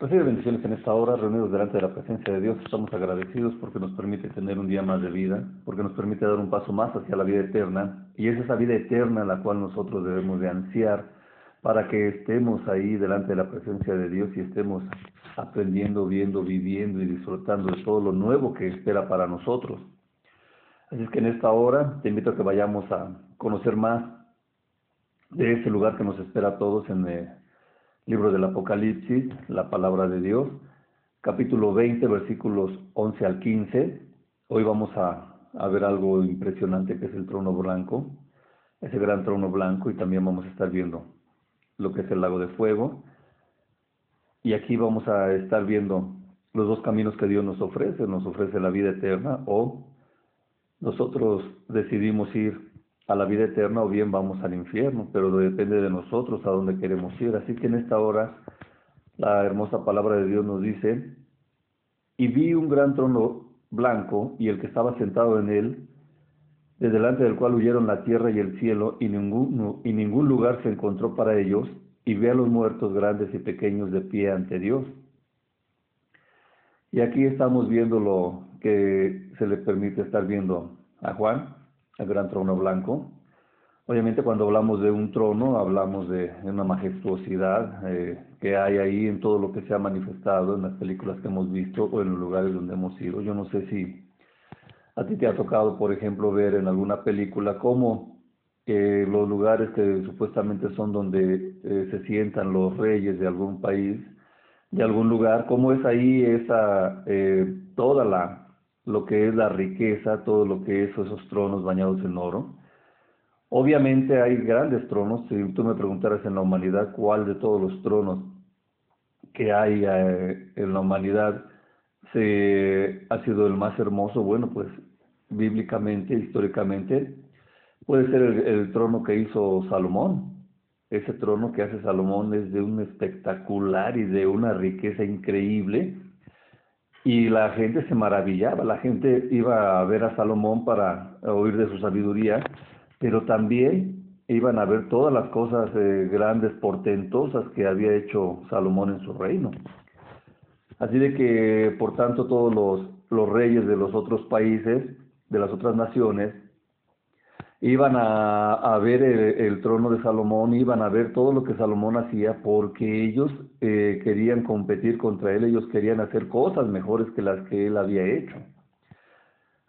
Recibe bendiciones en esta hora, reunidos delante de la presencia de Dios. Estamos agradecidos porque nos permite tener un día más de vida, porque nos permite dar un paso más hacia la vida eterna. Y es esa vida eterna la cual nosotros debemos de ansiar para que estemos ahí delante de la presencia de Dios y estemos aprendiendo, viendo, viviendo y disfrutando de todo lo nuevo que espera para nosotros. Así es que en esta hora te invito a que vayamos a conocer más de ese lugar que nos espera a todos en el libro del Apocalipsis, la palabra de Dios, capítulo 20, versículos 11 al 15. Hoy vamos a, ver algo impresionante que es el trono blanco, ese gran trono blanco, y también vamos a estar viendo lo que es el lago de fuego. Y aquí vamos a estar viendo los dos caminos que Dios nos ofrece, nos ofrece la vida eterna o nosotros decidimos ir a la vida eterna o bien vamos al infierno, pero depende de nosotros a dónde queremos ir. Así que en esta hora la hermosa palabra de Dios nos dice, y vi un gran trono blanco y el que estaba sentado en él, de delante del cual huyeron la tierra y el cielo, y ningún, y ningún lugar se encontró para ellos, y vi a los muertos grandes y pequeños de pie ante Dios. Y aquí estamos viendo lo que se le permite estar viendo a Juan, el gran trono blanco. Obviamente cuando hablamos de un trono hablamos de una majestuosidad eh, que hay ahí en todo lo que se ha manifestado en las películas que hemos visto o en los lugares donde hemos ido. Yo no sé si a ti te ha tocado, por ejemplo, ver en alguna película cómo eh, los lugares que supuestamente son donde eh, se sientan los reyes de algún país, de algún lugar, cómo es ahí esa toda la lo que es la riqueza, todo lo que es esos tronos bañados en oro. Obviamente hay grandes tronos, si tú me preguntaras en la humanidad cuál de todos los tronos que hay eh, en la humanidad se, ha sido el más hermoso, bueno, pues bíblicamente, históricamente, puede ser el, el trono que hizo Salomón. Ese trono que hace Salomón es de un espectacular y de una riqueza increíble y la gente se maravillaba, la gente iba a ver a Salomón para oír de su sabiduría, pero también iban a ver todas las cosas eh, grandes, portentosas que había hecho Salomón en su reino. Así de que, por tanto, todos los, los reyes de los otros países, de las otras naciones, iban a, ver el, trono de Salomón, iban a ver todo lo que Salomón hacía porque ellos eh, querían competir contra él, ellos querían hacer cosas mejores que las que él había hecho.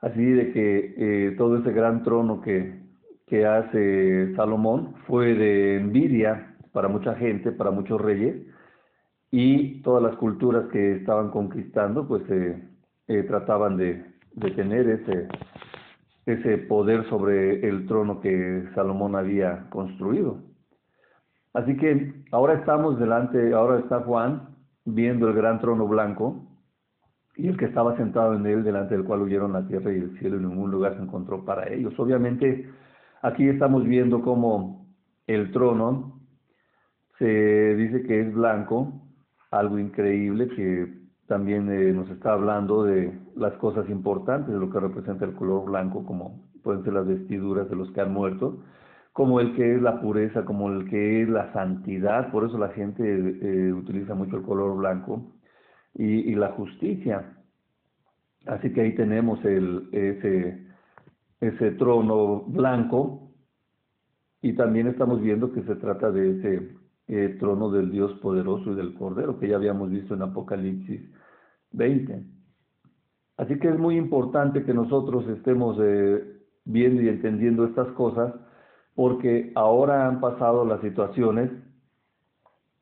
Así de que eh, todo ese gran trono que, que hace Salomón fue de envidia para mucha gente, para muchos reyes, y todas las culturas que estaban conquistando, pues eh, trataban de, de tener ese, ese poder sobre el trono que Salomón había construido. Así que ahora estamos delante, ahora está Juan viendo el gran trono blanco y el que estaba sentado en él, delante del cual huyeron la tierra y el cielo, y ningún lugar se encontró para ellos. Obviamente, aquí estamos viendo cómo el trono se dice que es blanco, algo increíble que también eh, nos está hablando de las cosas importantes, de lo que representa el color blanco, como pueden ser las vestiduras de los que han muerto, como el que es la pureza, como el que es la santidad, por eso la gente eh, utiliza mucho el color blanco, y, la justicia. Así que ahí tenemos el, ese, ese trono blanco, y también estamos viendo que se trata de ese eh, trono del Dios poderoso y del Cordero, que ya habíamos visto en Apocalipsis 20. Así que es muy importante que nosotros estemos eh, viendo y entendiendo estas cosas, porque ahora han pasado las situaciones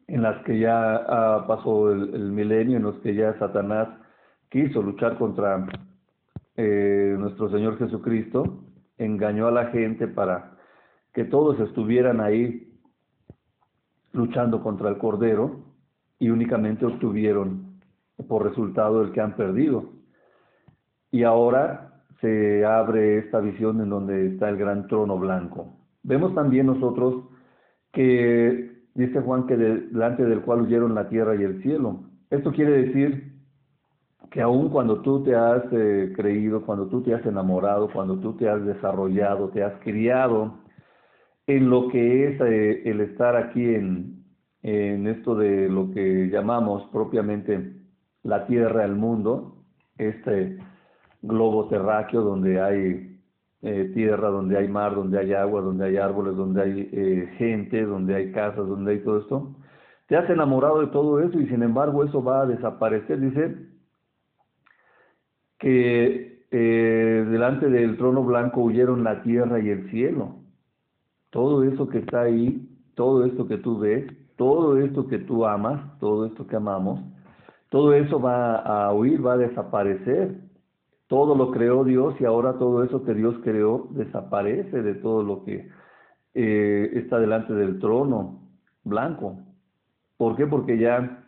en las que ya pasó el, milenio, en los que ya Satanás quiso luchar contra eh, nuestro Señor Jesucristo, engañó a la gente para que todos estuvieran ahí luchando contra el Cordero y únicamente obtuvieron por resultado del que han perdido. Y ahora se abre esta visión en donde está el gran trono blanco. Vemos también nosotros que dice Juan que delante del cual huyeron la tierra y el cielo. Esto quiere decir que aun cuando tú te has eh, creído, cuando tú te has enamorado, cuando tú te has desarrollado, te has criado en lo que es eh, el estar aquí en, en esto de lo que llamamos propiamente la Tierra, el mundo, este globo terráqueo donde hay eh, tierra, donde hay mar, donde hay agua, donde hay árboles, donde hay eh, gente, donde hay casas, donde hay todo esto, te has enamorado de todo eso y sin embargo eso va a desaparecer. Dice que eh, delante del trono blanco huyeron la tierra y el cielo. Todo eso que está ahí, todo esto que tú ves, todo esto que tú amas, todo esto que amamos, todo eso va a huir, va a desaparecer. Todo lo creó Dios y ahora todo eso que Dios creó desaparece de todo lo que eh, está delante del trono blanco. ¿Por qué? Porque ya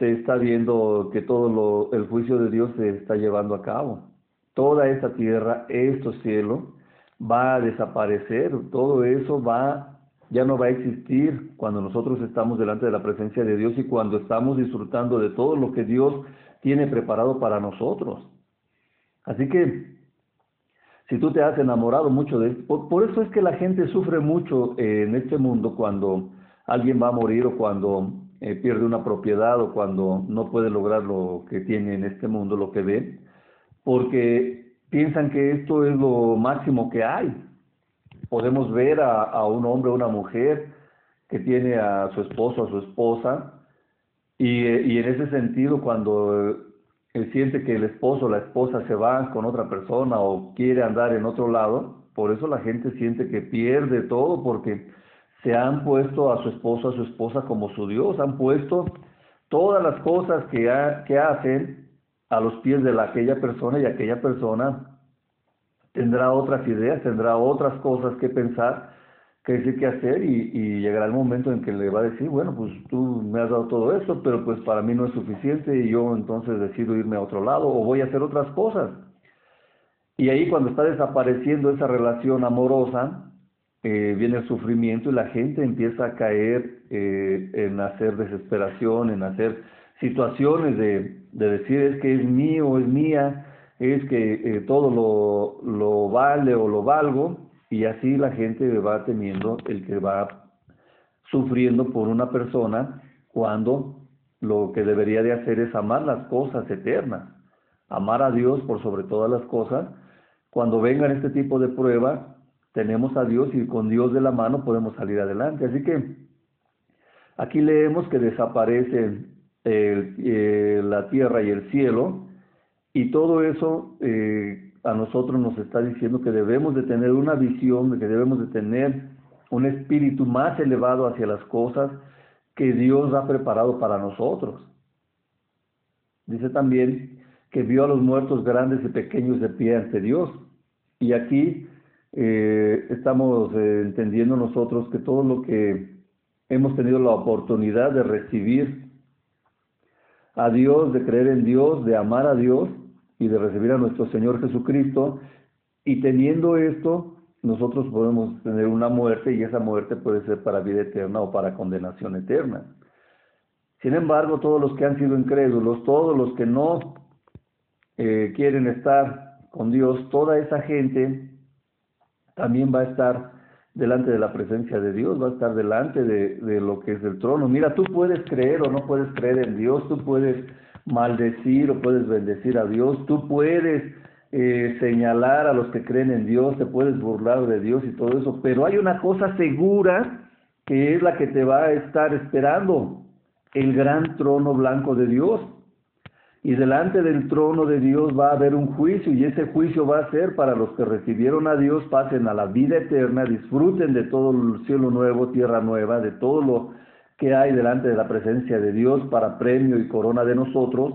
se está viendo que todo lo, el juicio de Dios se está llevando a cabo. Toda esta tierra, estos cielos, va a desaparecer. Todo eso va ya no va a existir cuando nosotros estamos delante de la presencia de Dios y cuando estamos disfrutando de todo lo que Dios tiene preparado para nosotros. Así que, si tú te has enamorado mucho de esto, por, eso es que la gente sufre mucho en este mundo cuando alguien va a morir o cuando eh, pierde una propiedad o cuando no puede lograr lo que tiene en este mundo, lo que ve, porque piensan que esto es lo máximo que hay. Podemos ver a, un hombre o una mujer que tiene a su esposo a su esposa y, y, en ese sentido cuando él siente que el esposo o la esposa se va con otra persona o quiere andar en otro lado, por eso la gente siente que pierde todo porque se han puesto a su esposo, a su esposa como su Dios, han puesto todas las cosas que, que hacen a los pies de la, aquella persona y aquella persona tendrá otras ideas, tendrá otras cosas que pensar, que decir, que hacer y, llegará el momento en que le va a decir, bueno, pues tú me has dado todo esto, pero pues para mí no es suficiente y yo entonces decido irme a otro lado o voy a hacer otras cosas. Y ahí cuando está desapareciendo esa relación amorosa, eh, viene el sufrimiento y la gente empieza a caer eh, en hacer desesperación, en hacer situaciones de, de decir es que es mío, es mía, es que eh, todo lo, lo, vale o lo valgo y así la gente va teniendo el que va sufriendo por una persona cuando lo que debería de hacer es amar las cosas eternas, amar a Dios por sobre todas las cosas. Cuando vengan este tipo de pruebas, tenemos a Dios y con Dios de la mano podemos salir adelante. Así que aquí leemos que desaparece eh, la tierra y el cielo, y todo eso eh, a nosotros nos está diciendo que debemos de tener una visión, que debemos de tener un espíritu más elevado hacia las cosas que Dios ha preparado para nosotros. Dice también que vio a los muertos grandes y pequeños de pie ante Dios. Y aquí eh, estamos eh, entendiendo nosotros que todo lo que hemos tenido la oportunidad de recibir a Dios, de creer en Dios, de amar a Dios y de recibir a nuestro Señor Jesucristo. Y teniendo esto, nosotros podemos tener una muerte y esa muerte puede ser para vida eterna o para condenación eterna. Sin embargo, todos los que han sido incrédulos, todos los que no eh, quieren estar con Dios, toda esa gente también va a estar delante de la presencia de Dios, va a estar delante de, lo que es el trono. Mira, tú puedes creer o no puedes creer en Dios, tú puedes maldecir o puedes bendecir a Dios, tú puedes eh, señalar a los que creen en Dios, te puedes burlar de Dios y todo eso, pero hay una cosa segura que es la que te va a estar esperando, el gran trono blanco de Dios y delante del trono de Dios va a haber un juicio y ese juicio va a ser para los que recibieron a Dios, pasen a la vida eterna, disfruten de todo el cielo nuevo, tierra nueva, de todo lo que hay delante de la presencia de Dios para premio y corona de nosotros,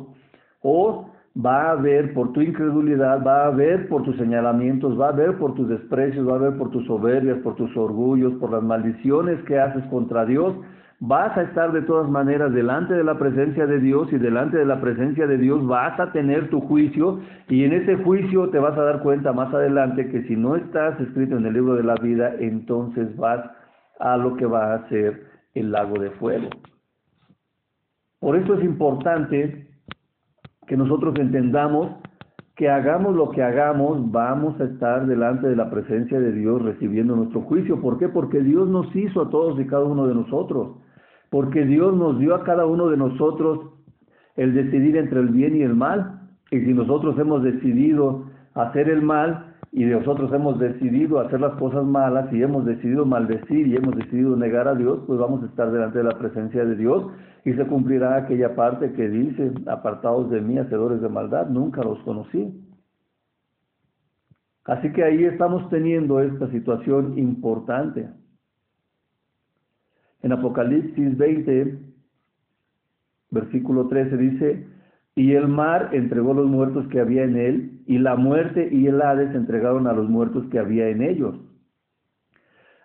o va a haber por tu incredulidad, va a haber por tus señalamientos, va a haber por tus desprecios, va a haber por tus soberbias, por tus orgullos, por las maldiciones que haces contra Dios, vas a estar de todas maneras delante de la presencia de Dios y delante de la presencia de Dios vas a tener tu juicio y en ese juicio te vas a dar cuenta más adelante que si no estás escrito en el libro de la vida, entonces vas a lo que va a ser el lago de fuego. Por eso es importante que nosotros entendamos que hagamos lo que hagamos, vamos a estar delante de la presencia de Dios recibiendo nuestro juicio. ¿Por qué? Porque Dios nos hizo a todos y cada uno de nosotros porque Dios nos dio a cada uno de nosotros el decidir entre el bien y el mal. Y si nosotros hemos decidido hacer el mal y nosotros hemos decidido hacer las cosas malas y hemos decidido maldecir y hemos decidido negar a Dios, pues vamos a estar delante de la presencia de Dios y se cumplirá aquella parte que dice, apartados de mí, hacedores de maldad, nunca los conocí. Así que ahí estamos teniendo esta situación importante. En Apocalipsis 20, versículo 13 dice, y el mar entregó los muertos que había en él, y la muerte y el Hades entregaron a los muertos que había en ellos.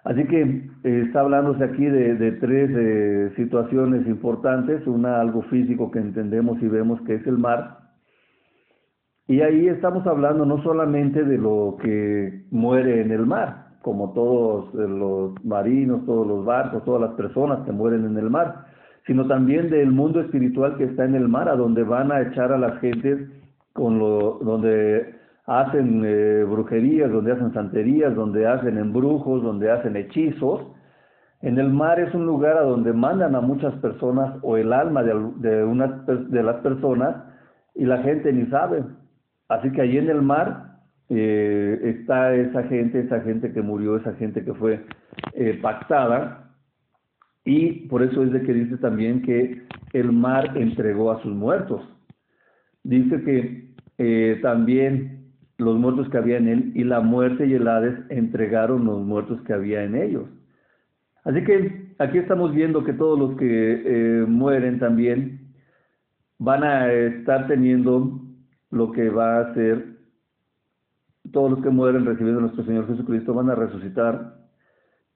Así que eh, está hablándose aquí de, tres eh, situaciones importantes, una algo físico que entendemos y vemos que es el mar, y ahí estamos hablando no solamente de lo que muere en el mar, como todos los marinos, todos los barcos, todas las personas que mueren en el mar, sino también del mundo espiritual que está en el mar, a donde van a echar a las gentes con lo, donde hacen eh, brujerías, donde hacen santerías, donde hacen embrujos, donde hacen hechizos. En el mar es un lugar a donde mandan a muchas personas o el alma de, de, una, de las personas y la gente ni sabe. Así que allí en el mar eh, está esa gente, esa gente que murió, esa gente que fue eh, pactada y por eso es de que dice también que el mar entregó a sus muertos. Dice que eh, también los muertos que había en él y la muerte y el Hades entregaron los muertos que había en ellos. Así que aquí estamos viendo que todos los que eh, mueren también van a estar teniendo lo que va a hacer todos los que mueren recibiendo a nuestro Señor Jesucristo van a resucitar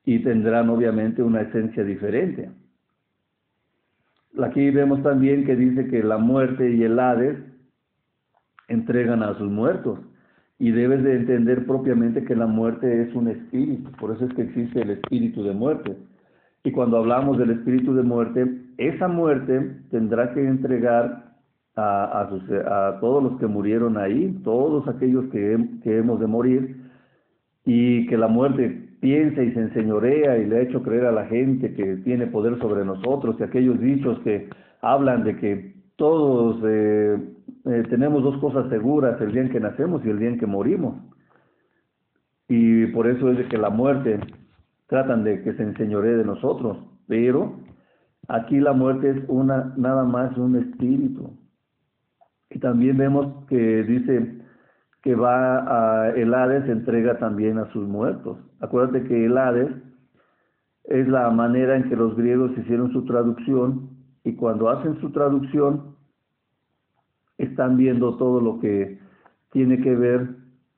y tendrán obviamente una esencia diferente. Aquí vemos también que dice que la muerte y el Hades entregan a sus muertos. Y debes de entender propiamente que la muerte es un espíritu, por eso es que existe el espíritu de muerte. Y cuando hablamos del espíritu de muerte, esa muerte tendrá que entregar a, a, todos los que murieron ahí, todos aquellos que, que hemos de morir, y que la muerte piensa y se enseñorea y le ha hecho creer a la gente que tiene poder sobre nosotros y aquellos dichos que hablan de que todos eh, eh, tenemos dos cosas seguras, el día en que nacemos y el día en que morimos. Y por eso es de que la muerte tratan de que se enseñoree de nosotros, pero aquí la muerte es una nada más un espíritu. Y también vemos que dice que va a el Hades entrega también a sus muertos. Acuérdate que el Hades es la manera en que los griegos hicieron su traducción y cuando hacen su traducción están viendo todo lo que tiene que ver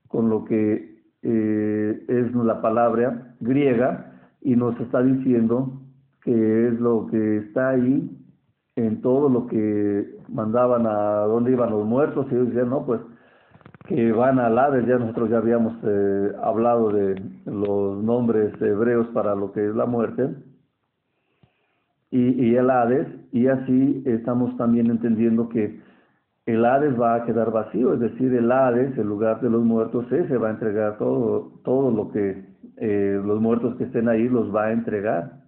con lo que eh, es la palabra griega y nos está diciendo que es lo que está ahí en todo lo que mandaban a dónde iban los muertos y ellos decían, no, pues que van al Hades, ya nosotros ya habíamos eh, hablado de los nombres hebreos para lo que es la muerte, y, y, el Hades, y así estamos también entendiendo que el Hades va a quedar vacío, es decir, el Hades, el lugar de los muertos, ese va a entregar todo, todo lo que eh, los muertos que estén ahí los va a entregar.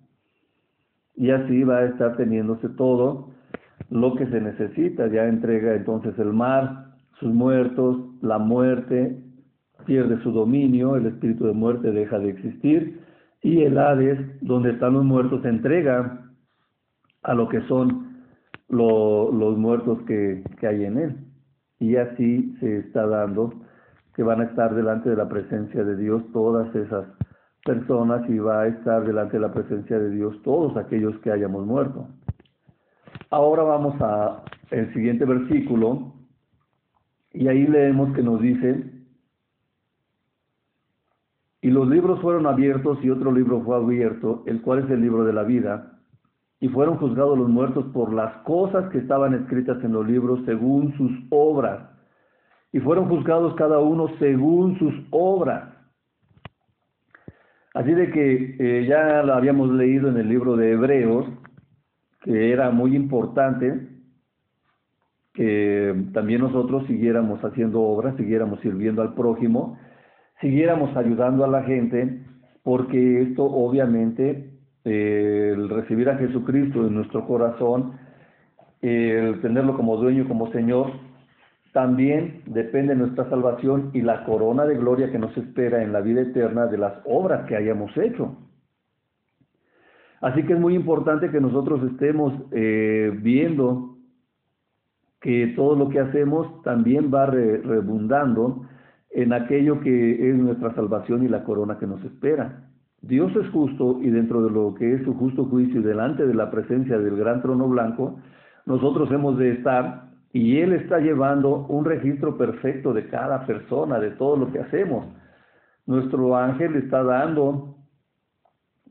Y así va a estar teniéndose todo lo que se necesita, ya entrega entonces el mar, sus muertos, la muerte pierde su dominio, el espíritu de muerte deja de existir y el Hades, donde están los muertos, se entrega a lo que son los muertos que, que hay en él. Y así se está dando que van a estar delante de la presencia de Dios todas esas personas y va a estar delante de la presencia de Dios todos aquellos que hayamos muerto. Ahora vamos a el siguiente versículo, y ahí leemos que nos dice, y los libros fueron abiertos y otro libro fue abierto, el cual es el libro de la vida, y fueron juzgados los muertos por las cosas que estaban escritas en los libros según sus obras, y fueron juzgados cada uno según sus obras. Así de que eh, ya lo habíamos leído en el libro de Hebreos, que era muy importante, que también nosotros siguiéramos haciendo obras, siguiéramos sirviendo al prójimo, siguiéramos ayudando a la gente, porque esto obviamente eh, el recibir a Jesucristo en nuestro corazón, el tenerlo como dueño, como Señor, también depende nuestra salvación y la corona de gloria que nos espera en la vida eterna de las obras que hayamos hecho. Así que es muy importante que nosotros estemos eh, viendo que todo lo que hacemos también va redundando en aquello que es nuestra salvación y la corona que nos espera. Dios es justo y dentro de lo que es su justo juicio y delante de la presencia del gran trono blanco, nosotros hemos de estar y Él está llevando un registro perfecto de cada persona, de todo lo que hacemos. Nuestro ángel está dando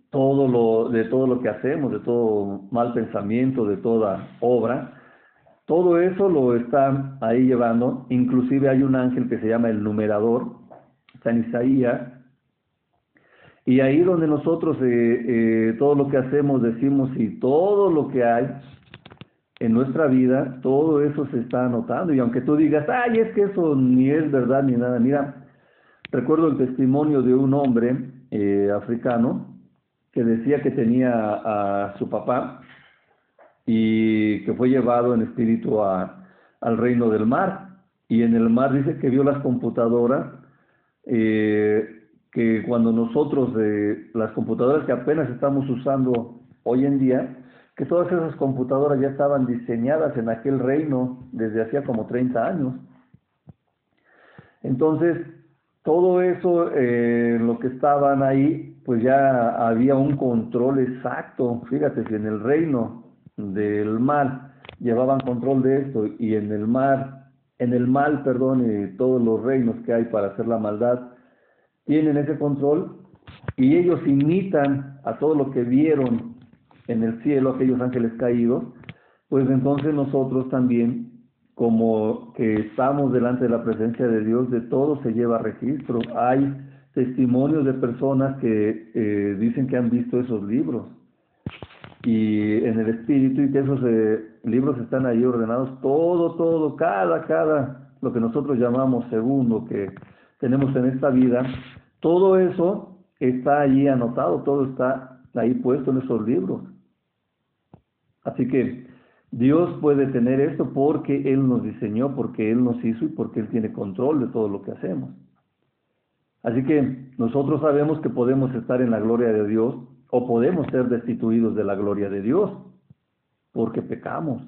todo lo, de todo lo que hacemos, de todo mal pensamiento, de toda obra. Todo eso lo está ahí llevando. Inclusive hay un ángel que se llama el numerador, San Isaías, y ahí donde nosotros eh, eh, todo lo que hacemos, decimos y todo lo que hay en nuestra vida, todo eso se está anotando. Y aunque tú digas, ay, es que eso ni es verdad ni nada, mira, recuerdo el testimonio de un hombre eh, africano que decía que tenía a, su papá y que fue llevado en espíritu a, al reino del mar. Y en el mar dice que vio las computadoras eh, que cuando nosotros, eh, las computadoras que apenas estamos usando hoy en día, que todas esas computadoras ya estaban diseñadas en aquel reino desde hacía como 30 años. Entonces, todo eso, eh, lo que estaban ahí, pues ya había un control exacto. Fíjate, si en el reino del mal llevaban control de esto y en el mar, en el mal, perdón, y todos los reinos que hay para hacer la maldad, tienen ese control y ellos imitan a todo lo que vieron en el cielo, aquellos ángeles caídos, pues entonces nosotros también, como que estamos delante de la presencia de Dios, de todo se lleva registro. Hay testimonios de personas que eh, dicen que han visto esos libros y en el espíritu y que esos eh, libros están ahí ordenados, todo, todo, cada, cada, lo que nosotros llamamos segundo que tenemos en esta vida, todo eso está allí anotado, todo está ahí puesto en esos libros. Así que Dios puede tener esto porque Él nos diseñó, porque Él nos hizo y porque Él tiene control de todo lo que hacemos. Así que nosotros sabemos que podemos estar en la gloria de Dios o podemos ser destituidos de la gloria de Dios porque pecamos.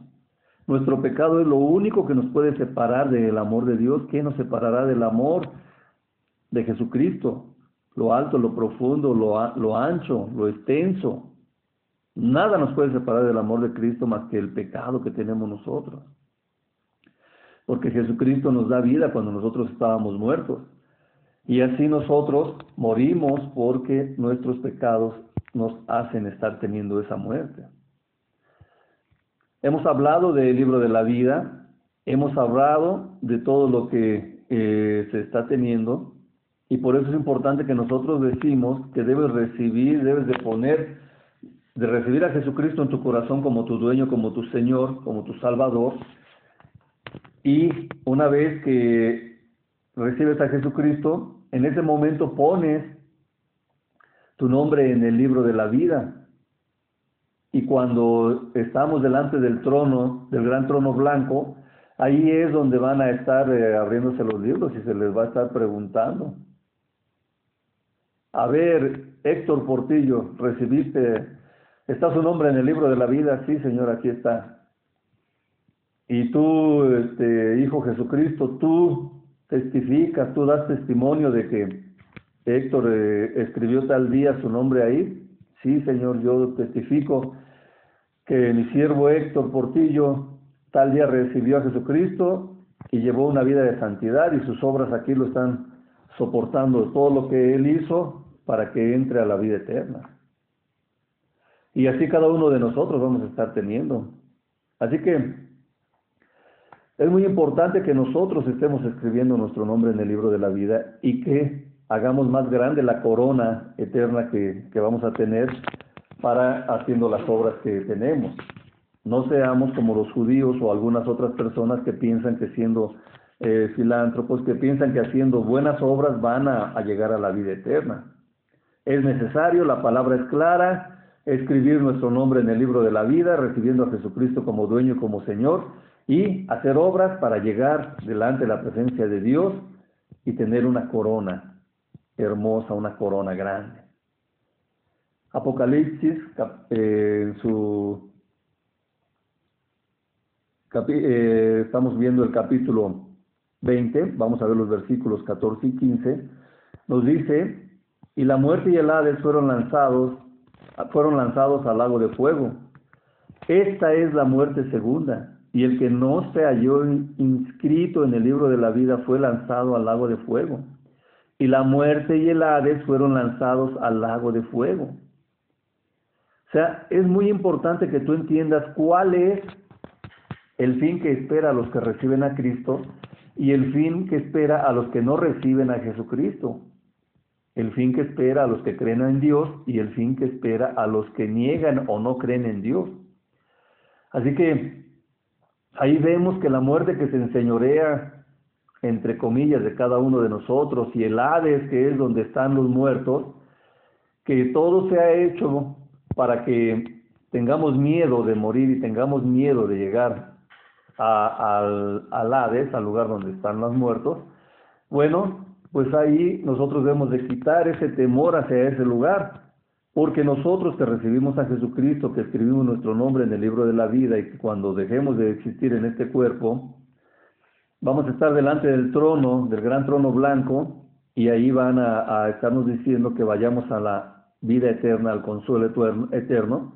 Nuestro pecado es lo único que nos puede separar del amor de Dios. ¿Qué nos separará del amor de Jesucristo, lo alto, lo profundo, lo, lo ancho, lo extenso. Nada nos puede separar del amor de Cristo más que el pecado que tenemos nosotros. Porque Jesucristo nos da vida cuando nosotros estábamos muertos. Y así nosotros morimos porque nuestros pecados nos hacen estar teniendo esa muerte. Hemos hablado del libro de la vida, hemos hablado de todo lo que eh, se está teniendo, y por eso es importante que nosotros decimos que debes recibir, debes de poner, de recibir a Jesucristo en tu corazón como tu dueño, como tu Señor, como tu Salvador. Y una vez que recibes a Jesucristo, en ese momento pones tu nombre en el libro de la vida. Y cuando estamos delante del trono, del gran trono blanco, ahí es donde van a estar eh, abriéndose los libros y se les va a estar preguntando. A ver, Héctor Portillo, recibiste, está su nombre en el libro de la vida, sí Señor, aquí está. Y tú, este, Hijo Jesucristo, tú testificas, tú das testimonio de que Héctor eh, escribió tal día su nombre ahí. Sí, Señor, yo testifico que mi siervo Héctor Portillo tal día recibió a Jesucristo y llevó una vida de santidad y sus obras aquí lo están soportando todo lo que él hizo para que entre a la vida eterna. Y así cada uno de nosotros vamos a estar teniendo. Así que es muy importante que nosotros estemos escribiendo nuestro nombre en el libro de la vida y que hagamos más grande la corona eterna que, vamos a tener para haciendo las obras que tenemos. No seamos como los judíos o algunas otras personas que piensan que siendo eh, filántropos, que piensan que haciendo buenas obras van a llegar a la vida eterna es necesario, la palabra es clara, escribir nuestro nombre en el libro de la vida, recibiendo a Jesucristo como dueño como Señor, y hacer obras para llegar delante de la presencia de Dios y tener una corona hermosa, una corona grande. Apocalipsis, eh, en su eh, estamos viendo el capítulo 20, vamos a ver los versículos 14 y 15, nos dice, y la muerte y el Hades fueron lanzados, fueron lanzados al lago de fuego. Esta es la muerte segunda, y el que no se halló inscrito en el libro de la vida fue lanzado al lago de fuego. Y la muerte y el Hades fueron lanzados al lago de fuego. O sea, es muy importante que tú entiendas cuál es el fin que espera a los que reciben a Cristo y el fin que espera a los que no reciben a Jesucristo. El fin que espera a los que creen en Dios y el fin que espera a los que niegan o no creen en Dios. Así que ahí vemos que la muerte que se enseñorea, entre comillas, de cada uno de nosotros y el Hades, que es donde están los muertos, que todo se ha hecho para que tengamos miedo de morir y tengamos miedo de llegar al, al Hades, al lugar donde están los muertos, bueno, pues ahí nosotros debemos de quitar ese temor hacia ese lugar, porque nosotros que recibimos a Jesucristo, que escribimos nuestro nombre en el libro de la vida y que cuando dejemos de existir en este cuerpo, vamos a estar delante del trono, del gran trono blanco, y ahí van a, a estarnos diciendo que vayamos a la vida eterna, al consuelo eterno,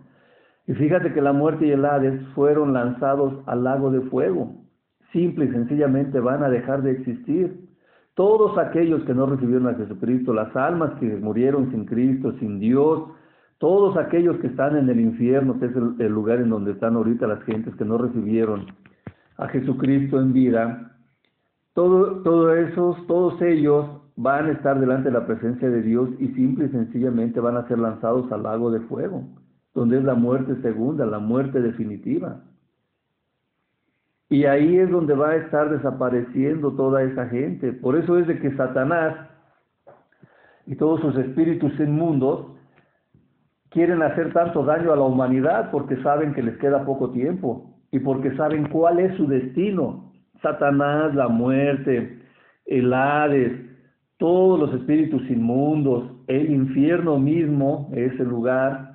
y fíjate que la muerte y el Hades fueron lanzados al lago de fuego. Simple y sencillamente van a dejar de existir. Todos aquellos que no recibieron a Jesucristo, las almas que murieron sin Cristo, sin Dios, todos aquellos que están en el infierno, que es el, lugar en donde están ahorita las gentes que no recibieron a Jesucristo en vida, todo, todo esos, todos ellos van a estar delante de la presencia de Dios y simple y sencillamente van a ser lanzados al lago de fuego donde es la muerte segunda, la muerte definitiva. Y ahí es donde va a estar desapareciendo toda esa gente. Por eso es de que Satanás y todos sus espíritus inmundos quieren hacer tanto daño a la humanidad porque saben que les queda poco tiempo y porque saben cuál es su destino. Satanás, la muerte, el Hades, todos los espíritus inmundos, el infierno mismo es el lugar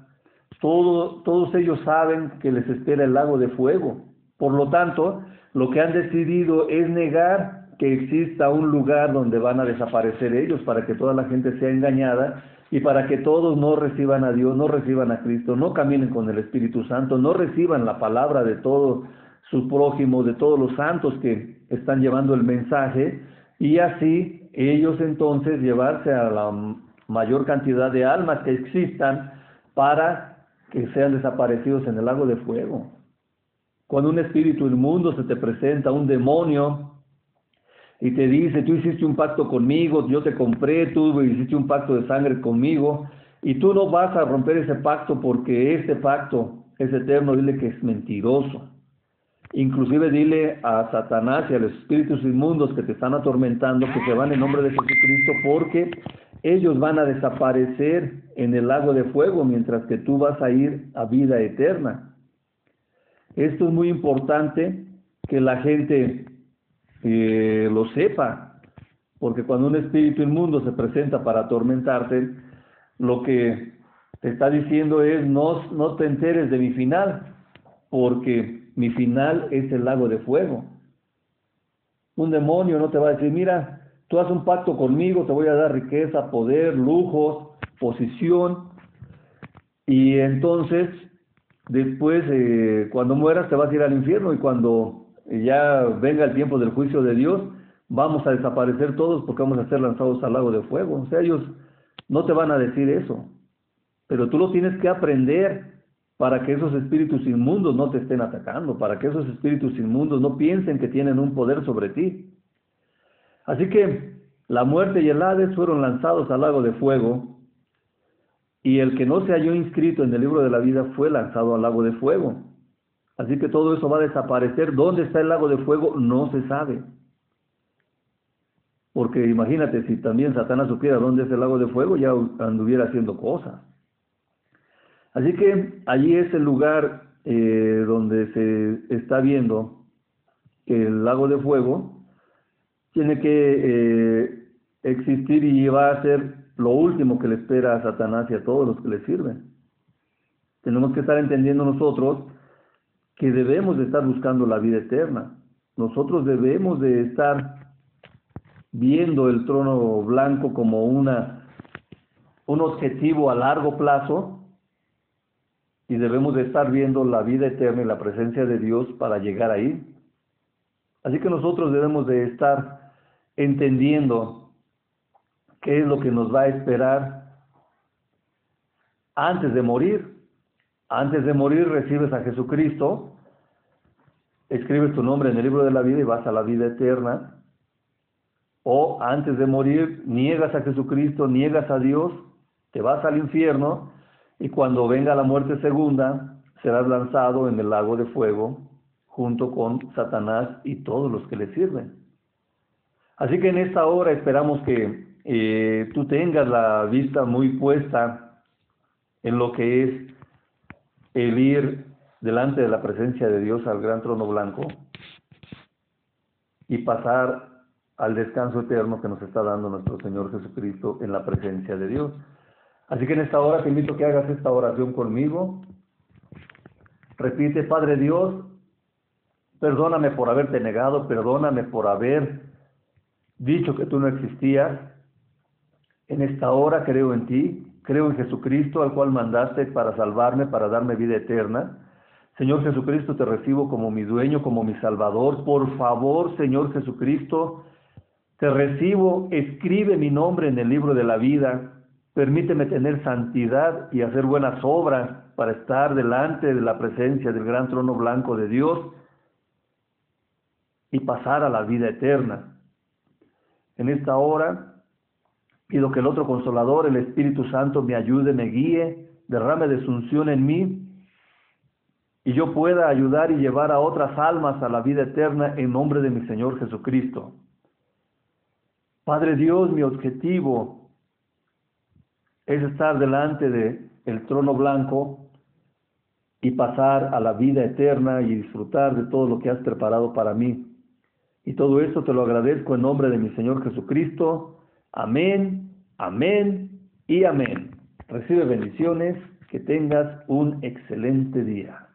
todos ellos saben que les espera el lago de fuego. Por lo tanto, lo que han decidido es negar que exista un lugar donde van a desaparecer ellos para que toda la gente sea engañada y para que todos no reciban a Dios, no reciban a Cristo, no caminen con el Espíritu Santo, no reciban la palabra de todo su prójimo, de todos los santos que están llevando el mensaje y así ellos entonces llevarse a la mayor cantidad de almas que existan para que sean desaparecidos en el lago de fuego. Cuando un espíritu inmundo se te presenta, un demonio, y te dice, tú hiciste un pacto conmigo, yo te compré, tú hiciste un pacto de sangre conmigo, y tú no vas a romper ese pacto porque ese pacto es eterno, dile que es mentiroso. Inclusive dile a Satanás y a los espíritus inmundos que te están atormentando que se van en nombre de Jesucristo porque ellos van a desaparecer en el lago de fuego, mientras que tú vas a ir a vida eterna. Esto es muy importante que la gente eh, lo sepa, porque cuando un espíritu inmundo se presenta para atormentarte, lo que te está diciendo es no, no te enteres de mi final, porque mi final es el lago de fuego. Un demonio no te va a decir, mira, tú haces un pacto conmigo, te voy a dar riqueza, poder, lujos, posición, y entonces después eh, cuando mueras te vas a ir al infierno y cuando ya venga el tiempo del juicio de Dios, vamos a desaparecer todos porque vamos a ser lanzados al lago de fuego. O sea, ellos no te van a decir eso, pero tú lo tienes que aprender para que esos espíritus inmundos no te estén atacando, para que esos espíritus inmundos no piensen que tienen un poder sobre ti. Así que la muerte y el Hades fueron lanzados al lago de fuego, y el que no se halló inscrito en el libro de la vida fue lanzado al lago de fuego. Así que todo eso va a desaparecer. ¿Dónde está el lago de fuego? No se sabe. Porque imagínate, si también Satanás supiera dónde es el lago de fuego, ya anduviera haciendo cosas. Así que allí es el lugar eh, donde se está viendo que el lago de fuego tiene que eh, existir y va a ser lo último que le espera a Satanás y a todos los que le sirven. Tenemos que estar entendiendo nosotros que debemos de estar buscando la vida eterna. Nosotros debemos de estar viendo el trono blanco como una, un objetivo a largo plazo y debemos de estar viendo la vida eterna y la presencia de Dios para llegar ahí. Así que nosotros debemos de estar entendiendo qué es lo que nos va a esperar antes de morir. Antes de morir recibes a Jesucristo, escribes tu nombre en el libro de la vida y vas a la vida eterna. O antes de morir niegas a Jesucristo, niegas a Dios, te vas al infierno y cuando venga la muerte segunda serás lanzado en el lago de fuego junto con Satanás y todos los que le sirven. Así que en esta hora esperamos que eh, tú tengas la vista muy puesta en lo que es el ir delante de la presencia de Dios al gran trono blanco y pasar al descanso eterno que nos está dando nuestro Señor Jesucristo en la presencia de Dios. Así que en esta hora te invito a que hagas esta oración conmigo. Repite, Padre Dios, perdóname por haberte negado, perdóname por haber dicho que tú no existías. En esta hora creo en ti, creo en Jesucristo al cual mandaste para salvarme, para darme vida eterna. Señor Jesucristo, te recibo como mi dueño, como mi salvador. Por favor, Señor Jesucristo, te recibo, escribe mi nombre en el libro de la vida. Permíteme tener santidad y hacer buenas obras para estar delante de la presencia del gran trono blanco de Dios y pasar a la vida eterna. En esta hora pido que el otro consolador, el Espíritu Santo, me ayude, me guíe, derrame de sunción en mí y yo pueda ayudar y llevar a otras almas a la vida eterna en nombre de mi Señor Jesucristo. Padre Dios, mi objetivo es estar delante de el trono blanco y pasar a la vida eterna y disfrutar de todo lo que has preparado para mí. Y todo esto te lo agradezco en nombre de mi Señor Jesucristo. Amén, amén y amén. Recibe bendiciones, que tengas un excelente día.